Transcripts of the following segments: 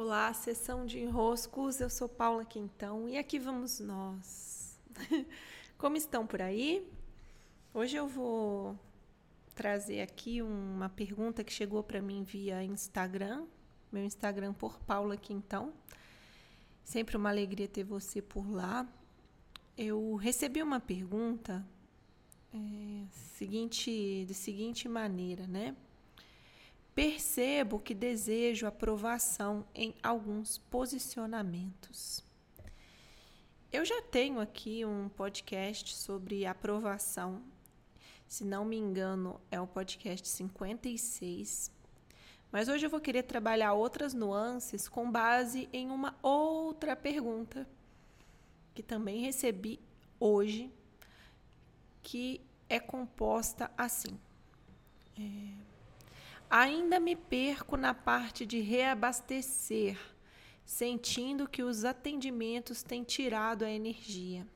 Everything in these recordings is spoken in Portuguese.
Olá, sessão de enroscos. Eu sou Paula Quintão e aqui vamos nós. Como estão por aí? Hoje eu vou trazer aqui uma pergunta que chegou para mim via Instagram, meu Instagram por Paula Quintão. Sempre uma alegria ter você por lá. Eu recebi uma pergunta é, seguinte, de seguinte maneira, né? Percebo que desejo aprovação em alguns posicionamentos. Eu já tenho aqui um podcast sobre aprovação. Se não me engano, é o podcast 56. Mas hoje eu vou querer trabalhar outras nuances com base em uma outra pergunta que também recebi hoje, que é composta assim. É, Ainda me perco na parte de reabastecer, sentindo que os atendimentos têm tirado a energia.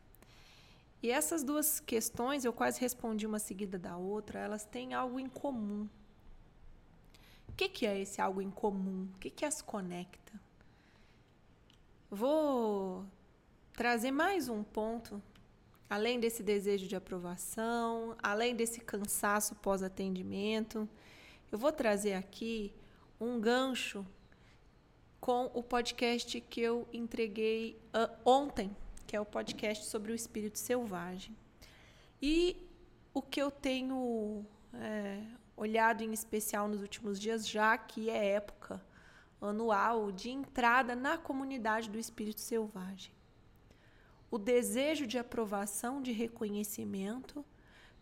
E essas duas questões, eu quase respondi uma seguida da outra, elas têm algo em comum. O que, que é esse algo em comum? O que, que as conecta? Vou trazer mais um ponto, além desse desejo de aprovação, além desse cansaço pós-atendimento eu vou trazer aqui um gancho com o podcast que eu entreguei uh, ontem, que é o podcast sobre o espírito selvagem. E o que eu tenho é, olhado em especial nos últimos dias, já que é época anual de entrada na comunidade do espírito selvagem. O desejo de aprovação, de reconhecimento,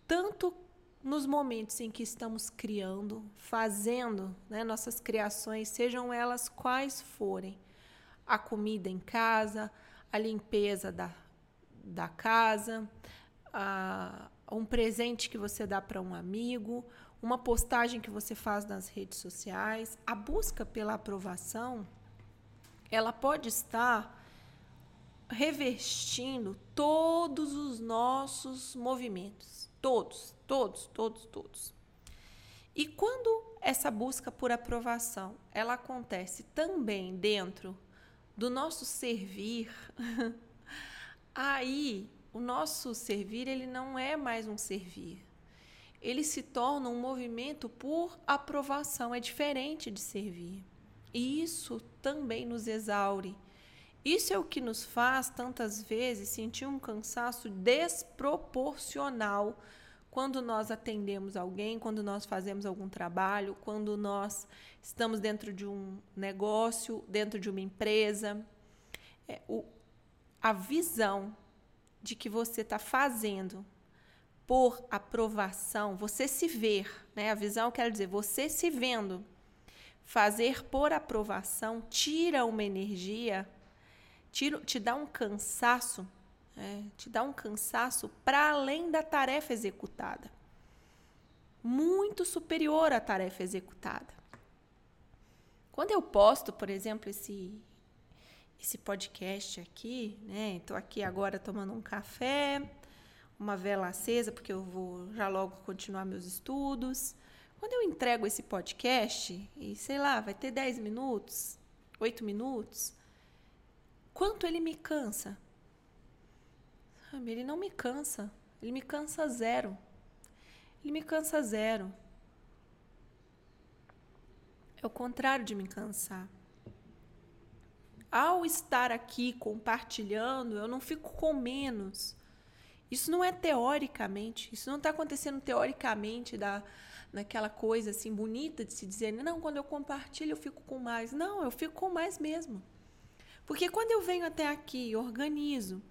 tanto nos momentos em que estamos criando, fazendo né, nossas criações, sejam elas quais forem, a comida em casa, a limpeza da, da casa, a, um presente que você dá para um amigo, uma postagem que você faz nas redes sociais, a busca pela aprovação, ela pode estar revestindo todos os nossos movimentos, todos, Todos, todos, todos. E quando essa busca por aprovação, ela acontece também dentro do nosso servir, aí o nosso servir ele não é mais um servir. Ele se torna um movimento por aprovação, é diferente de servir. E isso também nos exaure. Isso é o que nos faz tantas vezes sentir um cansaço desproporcional quando nós atendemos alguém, quando nós fazemos algum trabalho, quando nós estamos dentro de um negócio, dentro de uma empresa, é, o, a visão de que você está fazendo por aprovação, você se ver, né? A visão quer dizer você se vendo fazer por aprovação tira uma energia, tira, te dá um cansaço é, te dá um cansaço para além da tarefa executada. Muito superior à tarefa executada. Quando eu posto, por exemplo, esse, esse podcast aqui, né? Estou aqui agora tomando um café, uma vela acesa, porque eu vou já logo continuar meus estudos. Quando eu entrego esse podcast, e sei lá, vai ter 10 minutos, 8 minutos, quanto ele me cansa? Sabe, ele não me cansa. Ele me cansa zero. Ele me cansa zero. É o contrário de me cansar. Ao estar aqui compartilhando, eu não fico com menos. Isso não é teoricamente, isso não está acontecendo teoricamente da, naquela coisa assim bonita de se dizer, não, quando eu compartilho eu fico com mais. Não, eu fico com mais mesmo. Porque quando eu venho até aqui, organizo,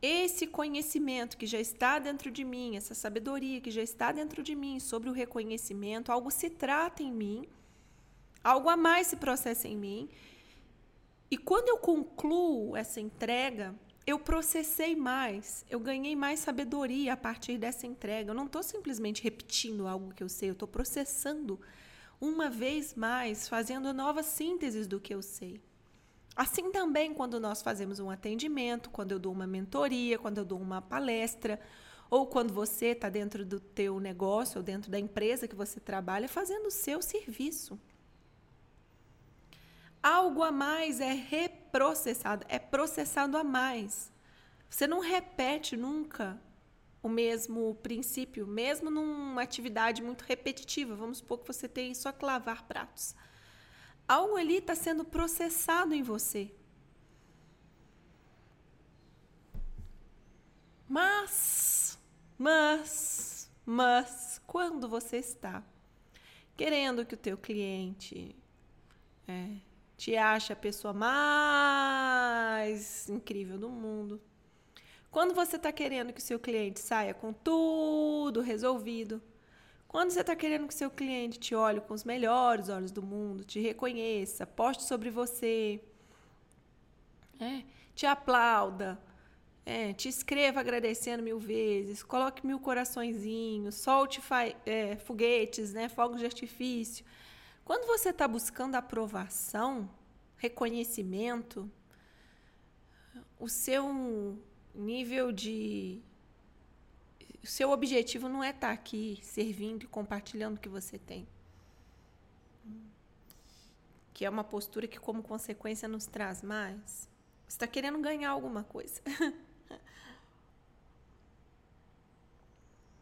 esse conhecimento que já está dentro de mim, essa sabedoria que já está dentro de mim sobre o reconhecimento, algo se trata em mim, algo a mais se processa em mim. E quando eu concluo essa entrega, eu processei mais, eu ganhei mais sabedoria a partir dessa entrega. Eu não estou simplesmente repetindo algo que eu sei, eu estou processando uma vez mais, fazendo novas sínteses do que eu sei. Assim também quando nós fazemos um atendimento, quando eu dou uma mentoria, quando eu dou uma palestra, ou quando você está dentro do teu negócio ou dentro da empresa que você trabalha fazendo o seu serviço. algo a mais é reprocessado, é processado a mais. Você não repete nunca o mesmo princípio, mesmo numa atividade muito repetitiva. Vamos supor que você tem só que lavar pratos. Algo ali está sendo processado em você. Mas, mas, mas, quando você está querendo que o teu cliente é, te ache a pessoa mais incrível do mundo, quando você está querendo que o seu cliente saia com tudo resolvido, quando você está querendo que seu cliente te olhe com os melhores olhos do mundo, te reconheça, poste sobre você, é, te aplauda, é, te escreva agradecendo mil vezes, coloque mil coraçõezinhos, solte é, foguetes, né, fogos de artifício. Quando você está buscando aprovação, reconhecimento, o seu nível de. O seu objetivo não é estar tá aqui servindo e compartilhando o que você tem. Que é uma postura que, como consequência, nos traz mais. Você está querendo ganhar alguma coisa.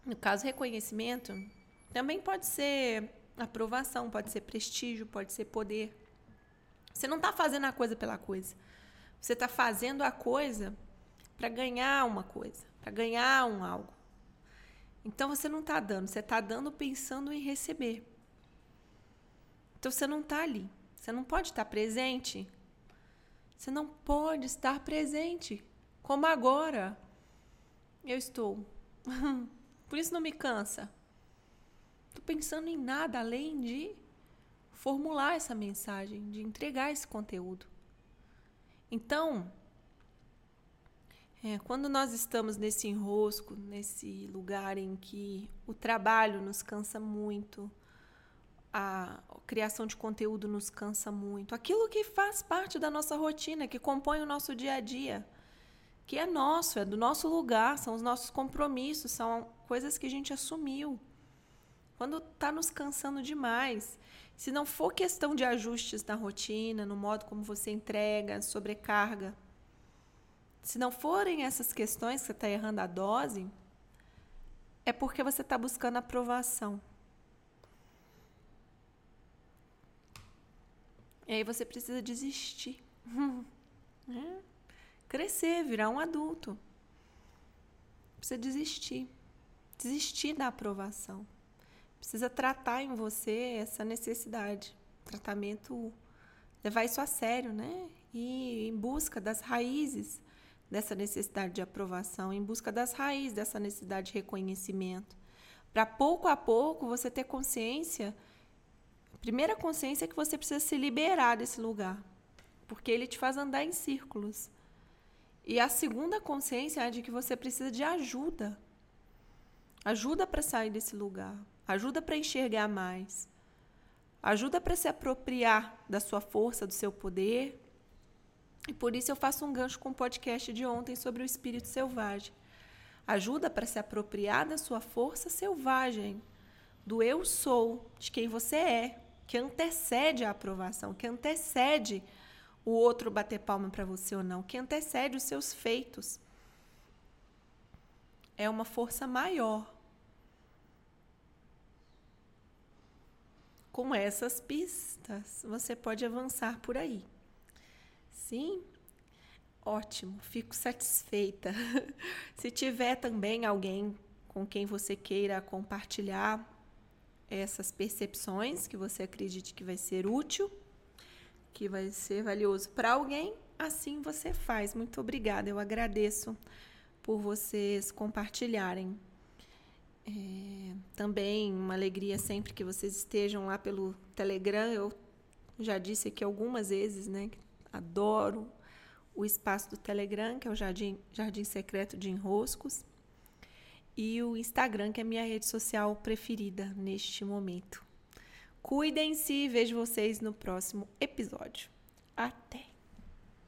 No caso, reconhecimento também pode ser aprovação, pode ser prestígio, pode ser poder. Você não está fazendo a coisa pela coisa. Você está fazendo a coisa para ganhar uma coisa, para ganhar um algo. Então você não está dando, você está dando pensando em receber. Então você não está ali. Você não pode estar presente. Você não pode estar presente. Como agora eu estou. Por isso não me cansa. Estou pensando em nada além de formular essa mensagem, de entregar esse conteúdo. Então, é, quando nós estamos nesse enrosco, nesse lugar em que o trabalho nos cansa muito, a criação de conteúdo nos cansa muito, aquilo que faz parte da nossa rotina, que compõe o nosso dia a dia, que é nosso, é do nosso lugar, são os nossos compromissos, são coisas que a gente assumiu. Quando está nos cansando demais, se não for questão de ajustes na rotina, no modo como você entrega, sobrecarga, se não forem essas questões que você está errando a dose, é porque você está buscando aprovação. E aí você precisa desistir. é. Crescer, virar um adulto. Precisa desistir desistir da aprovação. Precisa tratar em você essa necessidade. Tratamento, levar isso a sério, né? E em busca das raízes dessa necessidade de aprovação, em busca das raízes dessa necessidade de reconhecimento. Para pouco a pouco você ter consciência, a primeira consciência é que você precisa se liberar desse lugar, porque ele te faz andar em círculos. E a segunda consciência é de que você precisa de ajuda Ajuda para sair desse lugar. Ajuda para enxergar mais. Ajuda para se apropriar da sua força, do seu poder. E por isso eu faço um gancho com o podcast de ontem sobre o espírito selvagem. Ajuda para se apropriar da sua força selvagem, do eu sou, de quem você é, que antecede a aprovação, que antecede o outro bater palma para você ou não, que antecede os seus feitos. É uma força maior com essas pistas, você pode avançar por aí. Sim? Ótimo, fico satisfeita. Se tiver também alguém com quem você queira compartilhar essas percepções que você acredite que vai ser útil, que vai ser valioso para alguém, assim você faz. Muito obrigada, eu agradeço por vocês compartilharem. É, também uma alegria sempre que vocês estejam lá pelo Telegram. Eu já disse aqui algumas vezes, né? Adoro o espaço do Telegram, que é o Jardim, Jardim Secreto de Enroscos, e o Instagram, que é a minha rede social preferida neste momento. Cuidem-se e vejo vocês no próximo episódio. Até!